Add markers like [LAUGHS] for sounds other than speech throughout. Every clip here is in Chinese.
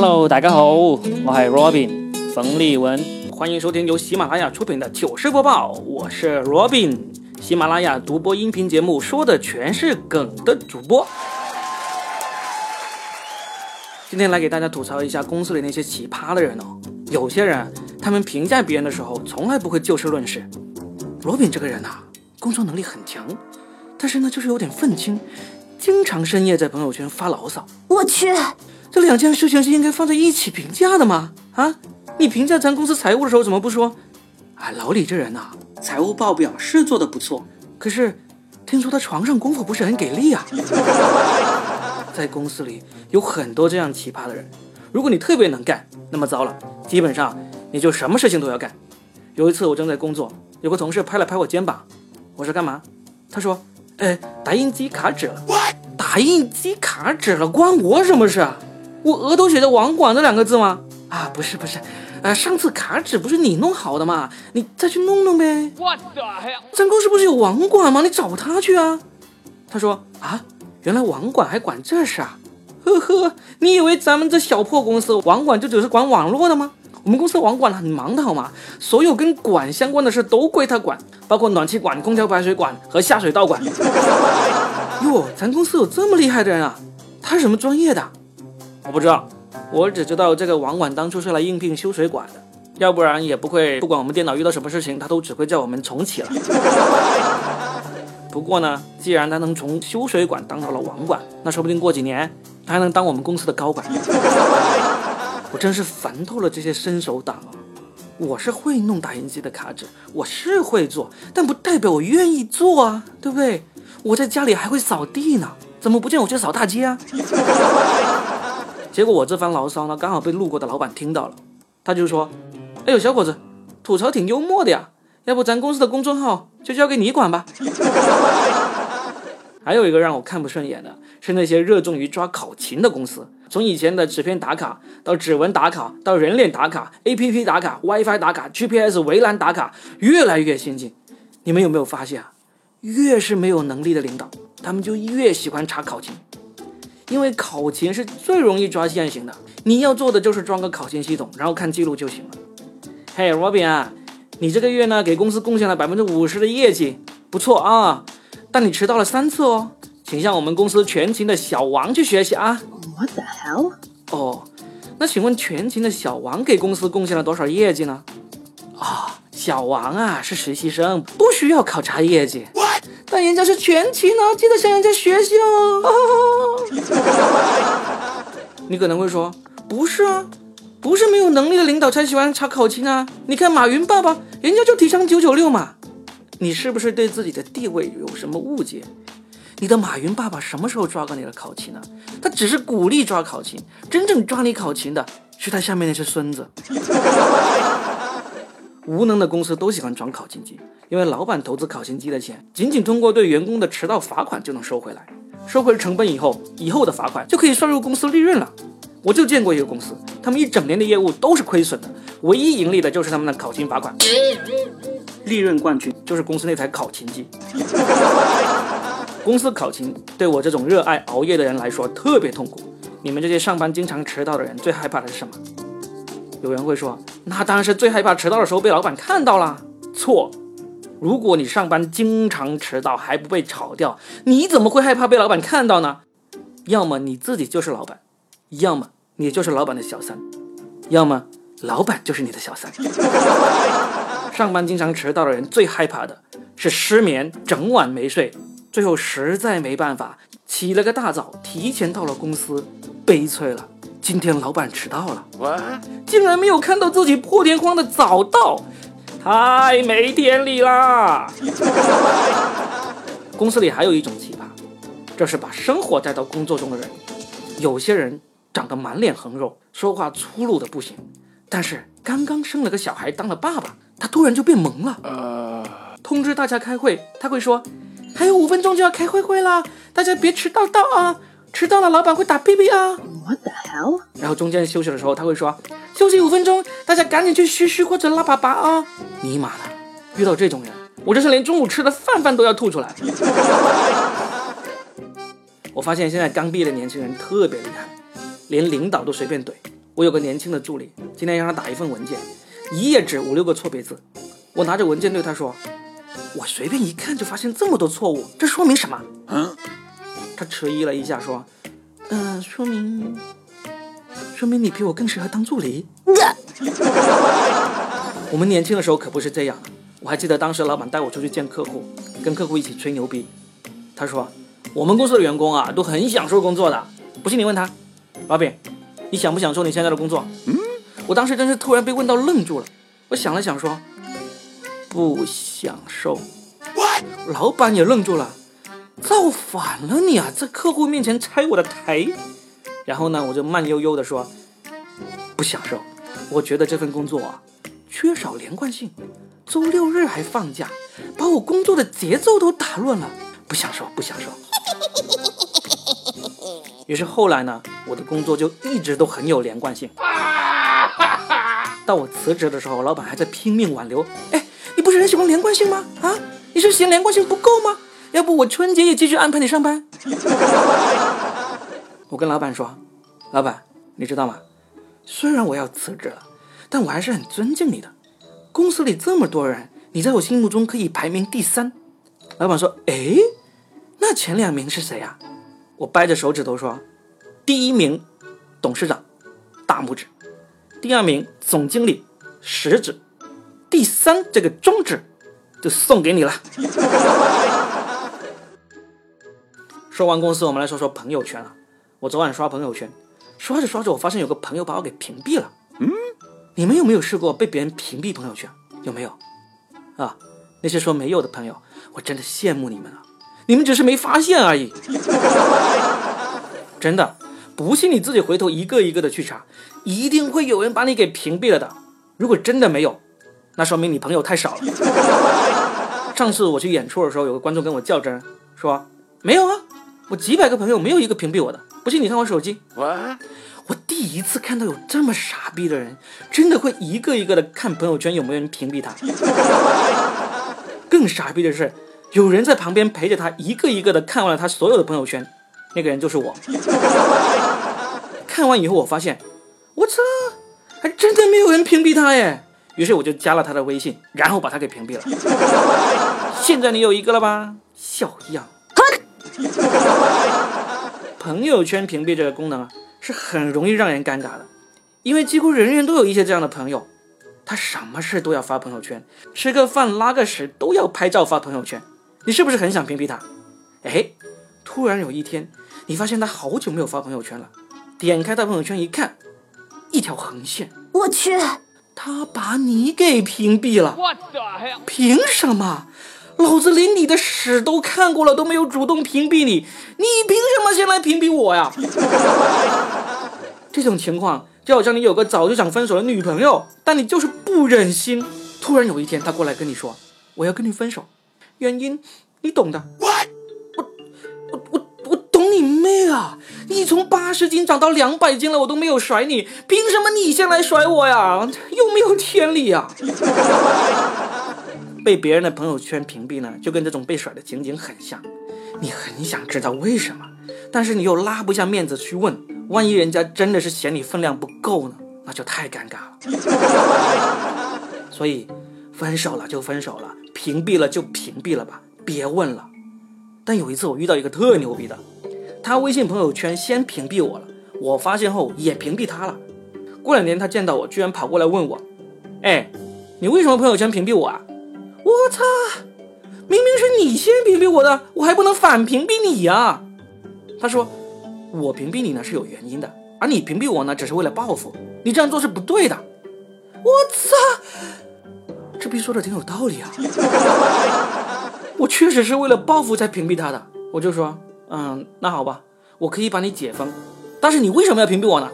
Hello，大家好，我是 Robin 冯立文，欢迎收听由喜马拉雅出品的糗事播报，我是 Robin，喜马拉雅独播音频节目，说的全是梗的主播。今天来给大家吐槽一下公司里那些奇葩的人哦。有些人，他们评价别人的时候，从来不会就事论事。Robin 这个人呐，工作能力很强，但是呢，就是有点愤青，经常深夜在朋友圈发牢骚。我去，这两件事情是应该放在一起评价的吗？啊，你评价咱公司财务的时候怎么不说？啊，老李这人呐，财务报表是做的不错，可是听说他床上功夫不是很给力啊。[LAUGHS] 在公司里有很多这样奇葩的人，如果你特别能干，那么糟了，基本上你就什么事情都要干。有一次我正在工作，有个同事拍了拍我肩膀，我说干嘛？他说，哎，打印机卡纸了。打印机卡纸了，关我什么事啊？我额头写着网管这两个字吗？啊，不是不是，呃，上次卡纸不是你弄好的吗？你再去弄弄呗。What the hell？咱公司不是有网管吗？你找他去啊。他说啊。原来网管还管这事啊？呵呵，你以为咱们这小破公司网管就只是管网络的吗？我们公司网管很忙的好吗？所有跟管相关的事都归他管，包括暖气管、空调排水管和下水道管。[LAUGHS] 哟，咱公司有这么厉害的人啊？他是什么专业的？我不知道，我只知道这个网管当初是来应聘修水管的，要不然也不会不管我们电脑遇到什么事情，他都只会叫我们重启了。不过呢，既然他能从修水管当到了网管，那说不定过几年他还能当我们公司的高管。我真是烦透了这些伸手党啊！我是会弄打印机的卡纸，我是会做，但不代表我愿意做啊，对不对？我在家里还会扫地呢，怎么不见我去扫大街啊？结果我这番牢骚呢，刚好被路过的老板听到了，他就说：“哎呦，小伙子，吐槽挺幽默的呀。”要不咱公司的公众号就交给你管吧。[LAUGHS] 还有一个让我看不顺眼的是那些热衷于抓考勤的公司，从以前的纸片打卡到指纹打卡，到人脸打卡、APP 打卡、WiFi 打卡、GPS 围栏打卡，越来越先进。你们有没有发现啊？越是没有能力的领导，他们就越喜欢查考勤，因为考勤是最容易抓现行的。你要做的就是装个考勤系统，然后看记录就行了。嘿，Robin 啊。你这个月呢，给公司贡献了百分之五十的业绩，不错啊。但你迟到了三次哦，请向我们公司全勤的小王去学习啊。What the hell？哦，那请问全勤的小王给公司贡献了多少业绩呢？啊，小王啊是实习生，不需要考察业绩。但人家是全勤呢，记得向人家学习哦。[LAUGHS] 你可能会说，不是啊。不是没有能力的领导才喜欢查考勤啊！你看马云爸爸，人家就提倡九九六嘛。你是不是对自己的地位有什么误解？你的马云爸爸什么时候抓过你的考勤呢？他只是鼓励抓考勤，真正抓你考勤的是他下面那些孙子。[LAUGHS] 无能的公司都喜欢装考勤机，因为老板投资考勤机的钱，仅仅通过对员工的迟到罚款就能收回来。收回了成本以后，以后的罚款就可以算入公司利润了。我就见过一个公司，他们一整年的业务都是亏损的，唯一盈利的就是他们的考勤罚款，利润冠军就是公司那台考勤机。公司考勤对我这种热爱熬夜的人来说特别痛苦。你们这些上班经常迟到的人最害怕的是什么？有人会说，那当然是最害怕迟到的时候被老板看到了。错，如果你上班经常迟到还不被炒掉，你怎么会害怕被老板看到呢？要么你自己就是老板。要么你就是老板的小三，要么老板就是你的小三。[LAUGHS] 上班经常迟到的人最害怕的是失眠，整晚没睡，最后实在没办法，起了个大早，提前到了公司，悲催了，今天老板迟到了，竟然没有看到自己破天荒的早到，太没天理啦！公司里还有一种奇葩，这是把生活带到工作中的人，有些人。长得满脸横肉，说话粗鲁的不行，但是刚刚生了个小孩，当了爸爸，他突然就变萌了。呃，通知大家开会，他会说，还有五分钟就要开会会了，大家别迟到到啊，迟到了老板会打屁屁啊。What the hell？然后中间休息的时候，他会说，休息五分钟，大家赶紧去嘘嘘或者拉粑粑啊。尼玛的，遇到这种人，我这是连中午吃的饭饭都要吐出来。[LAUGHS] 我发现现在刚毕业的年轻人特别厉害。连领导都随便怼，我有个年轻的助理，今天让他打一份文件，一页纸五六个错别字。我拿着文件对他说：“我随便一看就发现这么多错误，这说明什么？”嗯，他迟疑了一下说：“嗯，说明，说明你比我更适合当助理。[LAUGHS] ”我们年轻的时候可不是这样。我还记得当时老板带我出去见客户，跟客户一起吹牛逼。他说：“我们公司的员工啊，都很享受工作的。不信你问他，老板，你享不享受你现在的工作？”嗯，我当时真是突然被问到愣住了。我想了想说：“不享受。”老板也愣住了，造反了你啊，在客户面前拆我的台。然后呢，我就慢悠悠的说：“不享受。我觉得这份工作啊，缺少连贯性。”周六日还放假，把我工作的节奏都打乱了，不享受，不享受。于是后来呢，我的工作就一直都很有连贯性。到我辞职的时候，老板还在拼命挽留。哎，你不是很喜欢连贯性吗？啊，你是嫌连贯性不够吗？要不我春节也继续安排你上班？[LAUGHS] 我跟老板说，老板，你知道吗？虽然我要辞职了，但我还是很尊敬你的。公司里这么多人，你在我心目中可以排名第三。老板说：“哎，那前两名是谁啊？”我掰着手指头说：“第一名董事长，大拇指；第二名总经理，食指；第三这个中指就送给你了。”说完公司，我们来说说朋友圈啊。我昨晚刷朋友圈，刷着刷着，我发现有个朋友把我给屏蔽了。嗯。你们有没有试过被别人屏蔽朋友圈？有没有？啊，那些说没有的朋友，我真的羡慕你们啊！你们只是没发现而已。[LAUGHS] 真的，不信你自己回头一个一个的去查，一定会有人把你给屏蔽了的。如果真的没有，那说明你朋友太少了。[LAUGHS] 上次我去演出的时候，有个观众跟我较真，说没有啊，我几百个朋友没有一个屏蔽我的。不信你看我手机。我第一次看到有这么傻逼的人，真的会一个一个的看朋友圈有没有人屏蔽他。[LAUGHS] 更傻逼的是，有人在旁边陪着他，一个一个的看完了他所有的朋友圈，那个人就是我。[LAUGHS] 看完以后，我发现，我操，还真的没有人屏蔽他耶。于是我就加了他的微信，然后把他给屏蔽了。[LAUGHS] 现在你有一个了吧？小样！[LAUGHS] 朋友圈屏蔽这个功能啊。是很容易让人尴尬的，因为几乎人人都有一些这样的朋友，他什么事都要发朋友圈，吃个饭拉个屎都要拍照发朋友圈，你是不是很想屏蔽他？哎，突然有一天，你发现他好久没有发朋友圈了，点开他朋友圈一看，一条横线，我去，他把你给屏蔽了，凭什么？老子连你的屎都看过了，都没有主动屏蔽你，你凭什么先来屏蔽我呀？这种情况就好像你有个早就想分手的女朋友，但你就是不忍心。突然有一天，她过来跟你说：“我要跟你分手，原因你懂的。”我我我我懂你妹啊！你从八十斤长到两百斤了，我都没有甩你，凭什么你先来甩我呀？有没有天理呀？被别人的朋友圈屏蔽呢，就跟这种被甩的情景很像。你很想知道为什么，但是你又拉不下面子去问，万一人家真的是嫌你分量不够呢，那就太尴尬了。[LAUGHS] 所以，分手了就分手了，屏蔽了就屏蔽了吧，别问了。但有一次我遇到一个特牛逼的，他微信朋友圈先屏蔽我了，我发现后也屏蔽他了。过两年他见到我，居然跑过来问我：“哎，你为什么朋友圈屏蔽我啊？”我操！明明是你先屏蔽我的，我还不能反屏蔽你呀？他说：“我屏蔽你呢是有原因的，而你屏蔽我呢只是为了报复，你这样做是不对的。”我操！这逼说的挺有道理啊！[LAUGHS] 我确实是为了报复才屏蔽他的。我就说：“嗯，那好吧，我可以把你解封，但是你为什么要屏蔽我呢？”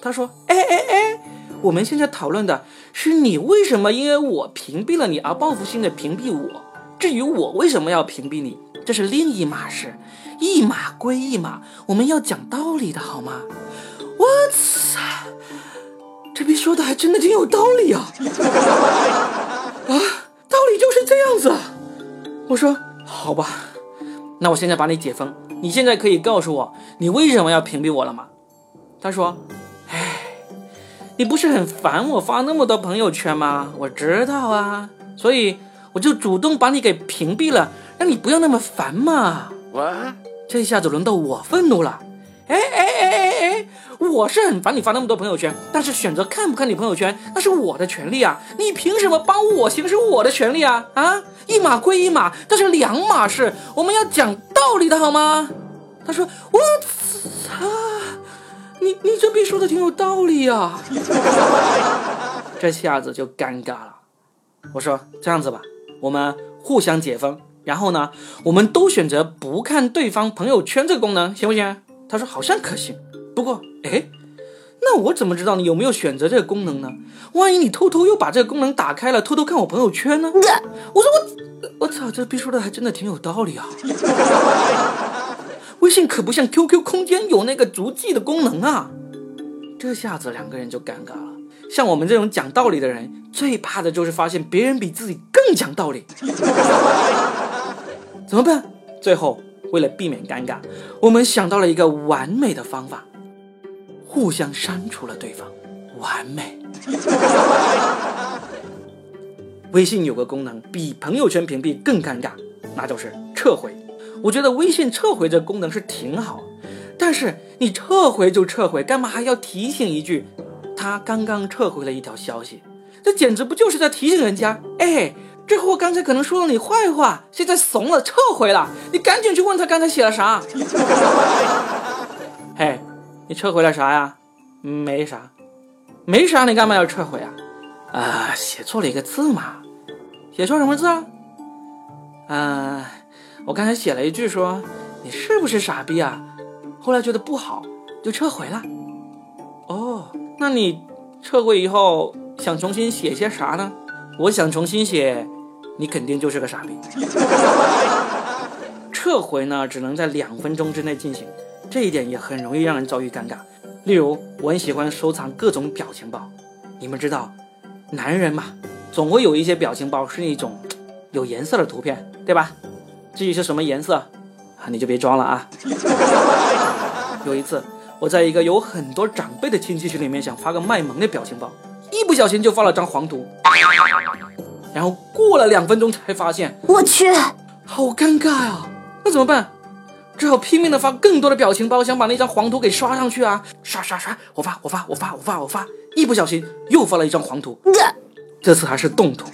他说：“哎哎哎。”我们现在讨论的是你为什么因为我屏蔽了你而报复性的屏蔽我。至于我为什么要屏蔽你，这是另一码事，一码归一码，我们要讲道理的好吗？我操，这逼说的还真的挺有道理啊！啊，道理就是这样子。我说好吧，那我现在把你解封，你现在可以告诉我你为什么要屏蔽我了吗？他说，你不是很烦我发那么多朋友圈吗？我知道啊，所以我就主动把你给屏蔽了，让你不要那么烦嘛。这下子轮到我愤怒了。哎哎哎哎哎！我是很烦你发那么多朋友圈，但是选择看不看你朋友圈那是我的权利啊！你凭什么帮我行使我的权利啊？啊，一码归一码，这是两码事，我们要讲道理的好吗？他说：“我操，你你这逼说的挺有道理啊！”这下子就尴尬了。我说：“这样子吧，我们互相解封，然后呢，我们都选择不看对方朋友圈这个功能，行不行？”他说好像可行，不过哎，那我怎么知道你有没有选择这个功能呢？万一你偷偷又把这个功能打开了，偷偷看我朋友圈呢？我说我我操，这逼说的还真的挺有道理啊！微信可不像 QQ 空间有那个足迹的功能啊！这下子两个人就尴尬了。像我们这种讲道理的人，最怕的就是发现别人比自己更讲道理，[LAUGHS] 怎么办？最后。为了避免尴尬，我们想到了一个完美的方法，互相删除了对方，完美。[LAUGHS] 微信有个功能比朋友圈屏蔽更尴尬，那就是撤回。我觉得微信撤回这功能是挺好，但是你撤回就撤回，干嘛还要提醒一句，他刚刚撤回了一条消息？这简直不就是在提醒人家，哎。这货刚才可能说了你坏话，现在怂了，撤回了。你赶紧去问他刚才写了啥。[LAUGHS] 嘿，你撤回了啥呀？没啥，没啥，你干嘛要撤回啊？啊，写错了一个字嘛。写错什么字啊？嗯，我刚才写了一句说你是不是傻逼啊？后来觉得不好，就撤回了。哦，那你撤回以后想重新写些啥呢？我想重新写。你肯定就是个傻逼。[LAUGHS] 撤回呢，只能在两分钟之内进行，这一点也很容易让人遭遇尴尬。例如，我很喜欢收藏各种表情包，你们知道，男人嘛，总会有一些表情包是一种有颜色的图片，对吧？至于是什么颜色啊，你就别装了啊。有一次，我在一个有很多长辈的亲戚群里面想发个卖萌的表情包，一不小心就发了张黄图。然后过了两分钟才发现，我去，好尴尬呀！那怎么办？只好拼命的发更多的表情包，想把那张黄图给刷上去啊！刷刷刷，我发我发我发我发我发，一不小心又发了一张黄图，这次还是动图。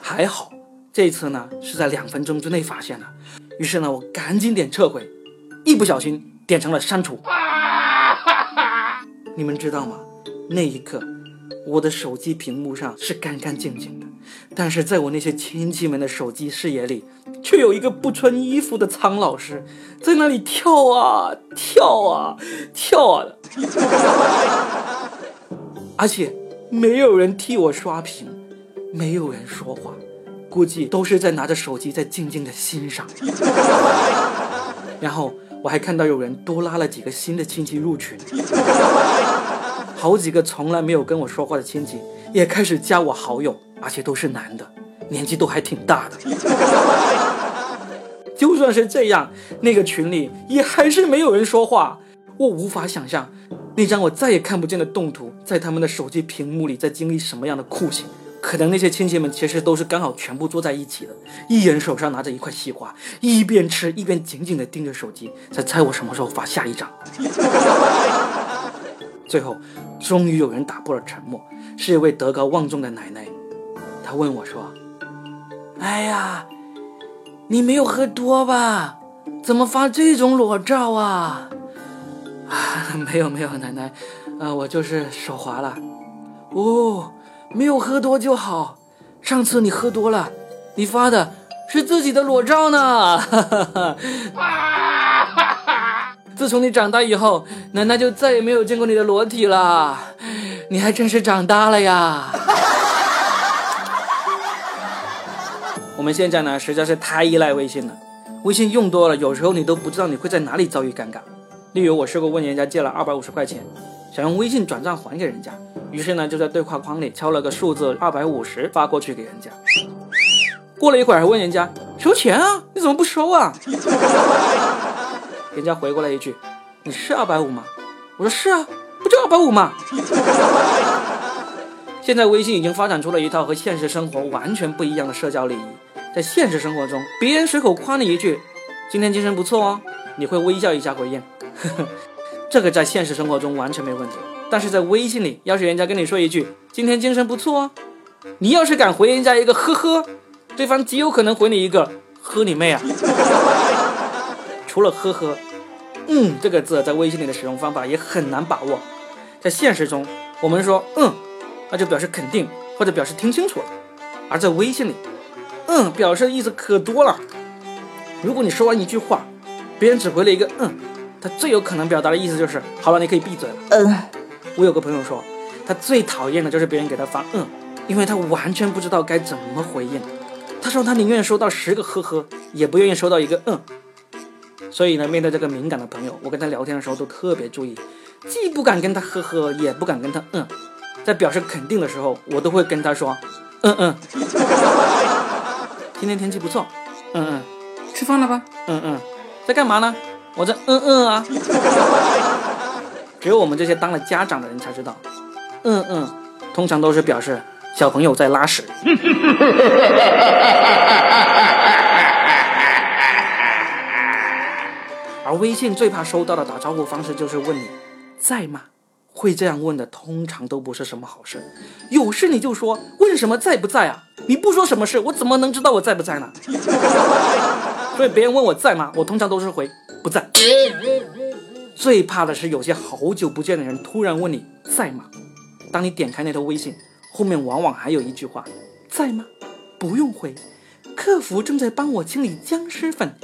还好这次呢是在两分钟之内发现的，于是呢我赶紧点撤回，一不小心点成了删除。[LAUGHS] 你们知道吗？那一刻。我的手机屏幕上是干干净净的，但是在我那些亲戚们的手机视野里，却有一个不穿衣服的苍老师在那里跳啊跳啊跳啊，[LAUGHS] 而且没有人替我刷屏，没有人说话，估计都是在拿着手机在静静的欣赏。然后我还看到有人多拉了几个新的亲戚入群。好几个从来没有跟我说话的亲戚也开始加我好友，而且都是男的，年纪都还挺大的。就算是这样，那个群里也还是没有人说话。我无法想象，那张我再也看不见的动图，在他们的手机屏幕里在经历什么样的酷刑。可能那些亲戚们其实都是刚好全部坐在一起的，一人手上拿着一块西瓜，一边吃一边紧紧地盯着手机，在猜我什么时候发下一张。最后，终于有人打破了沉默，是一位德高望重的奶奶。她问我说：“哎呀，你没有喝多吧？怎么发这种裸照啊？”啊，没有没有，奶奶，呃，我就是手滑了。哦，没有喝多就好。上次你喝多了，你发的是自己的裸照呢。哈哈哈。自从你长大以后，奶奶就再也没有见过你的裸体了。你还真是长大了呀！[LAUGHS] 我们现在呢，实在是太依赖微信了。微信用多了，有时候你都不知道你会在哪里遭遇尴尬。例如，我试过问人家借了二百五十块钱，想用微信转账还给人家，于是呢，就在对话框里敲了个数字二百五十发过去给人家。过了一会儿，还问人家收钱啊？你怎么不收啊？[LAUGHS] 人家回过来一句：“你是二百五吗？”我说：“是啊，不就二百五吗？[LAUGHS] 现在微信已经发展出了一套和现实生活完全不一样的社交礼仪。在现实生活中，别人随口夸你一句“今天精神不错哦”，你会微笑一下回应，呵呵 [LAUGHS] 这个在现实生活中完全没问题。但是在微信里，要是人家跟你说一句“今天精神不错哦”，你要是敢回人家一个“呵呵”，对方极有可能回你一个“呵你妹啊”。[LAUGHS] 除了“呵呵”，“嗯”这个字在微信里的使用方法也很难把握。在现实中，我们说“嗯”，那就表示肯定或者表示听清楚了；而在微信里，“嗯”表示的意思可多了。如果你说完一句话，别人只回了一个“嗯”，他最有可能表达的意思就是“好了，你可以闭嘴了”。嗯。我有个朋友说，他最讨厌的就是别人给他发嗯，因为他完全不知道该怎么回应。他说他宁愿收到十个呵呵，也不愿意收到一个嗯。所以呢，面对这个敏感的朋友，我跟他聊天的时候都特别注意，既不敢跟他呵呵，也不敢跟他嗯。在表示肯定的时候，我都会跟他说嗯嗯。[LAUGHS] 今天天气不错，嗯嗯。吃饭了吧？嗯嗯。在干嘛呢？我在嗯嗯啊。只有我们这些当了家长的人才知道，嗯嗯，通常都是表示小朋友在拉屎。[LAUGHS] 而微信最怕收到的打招呼方式就是问你在吗？会这样问的通常都不是什么好事。有事你就说，问什么在不在啊？你不说什么事，我怎么能知道我在不在呢？[LAUGHS] 所以别人问我在吗？我通常都是回不在。最怕的是有些好久不见的人突然问你在吗？当你点开那条微信，后面往往还有一句话：在吗？不用回，客服正在帮我清理僵尸粉。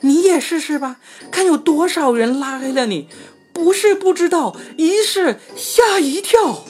你也试试吧，看有多少人拉黑了你。不是不知道，一试吓一跳。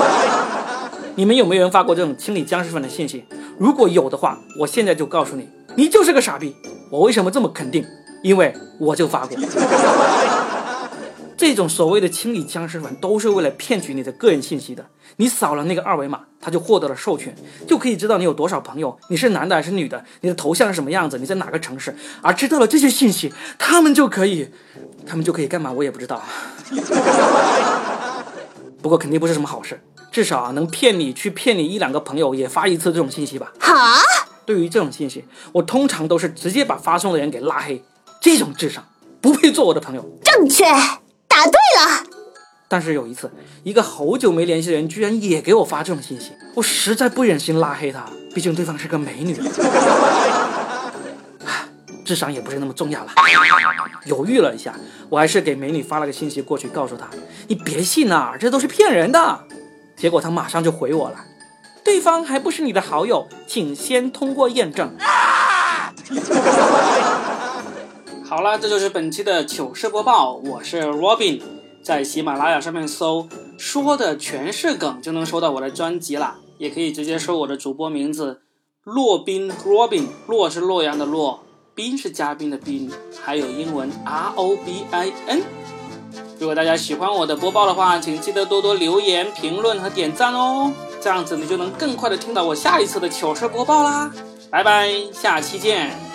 [LAUGHS] 你们有没有人发过这种清理僵尸粉的信息？如果有的话，我现在就告诉你，你就是个傻逼。我为什么这么肯定？因为我就发过，[LAUGHS] 这种所谓的清理僵尸粉都是为了骗取你的个人信息的。你扫了那个二维码，他就获得了授权，就可以知道你有多少朋友，你是男的还是女的，你的头像是什么样子，你在哪个城市。而知道了这些信息，他们就可以，他们就可以干嘛？我也不知道。[LAUGHS] 不过肯定不是什么好事，至少啊能骗你去骗你一两个朋友也发一次这种信息吧。哈，对于这种信息，我通常都是直接把发送的人给拉黑。这种智商不配做我的朋友。正确，答对了。但是有一次，一个好久没联系的人居然也给我发这种信息，我实在不忍心拉黑他，毕竟对方是个美女。智商也不是那么重要了。犹豫了一下，我还是给美女发了个信息过去，告诉她：“你别信啊，这都是骗人的。”结果她马上就回我了：“对方还不是你的好友，请先通过验证。”好了，这就是本期的糗事播报。我是 Robin，在喜马拉雅上面搜“说的全是梗”就能收到我的专辑啦。也可以直接搜我的主播名字“洛宾 Robin”，洛是洛阳的洛，宾是嘉宾的宾，还有英文 R O B I N。如果大家喜欢我的播报的话，请记得多多留言、评论和点赞哦，这样子你就能更快的听到我下一次的糗事播报啦。拜拜，下期见。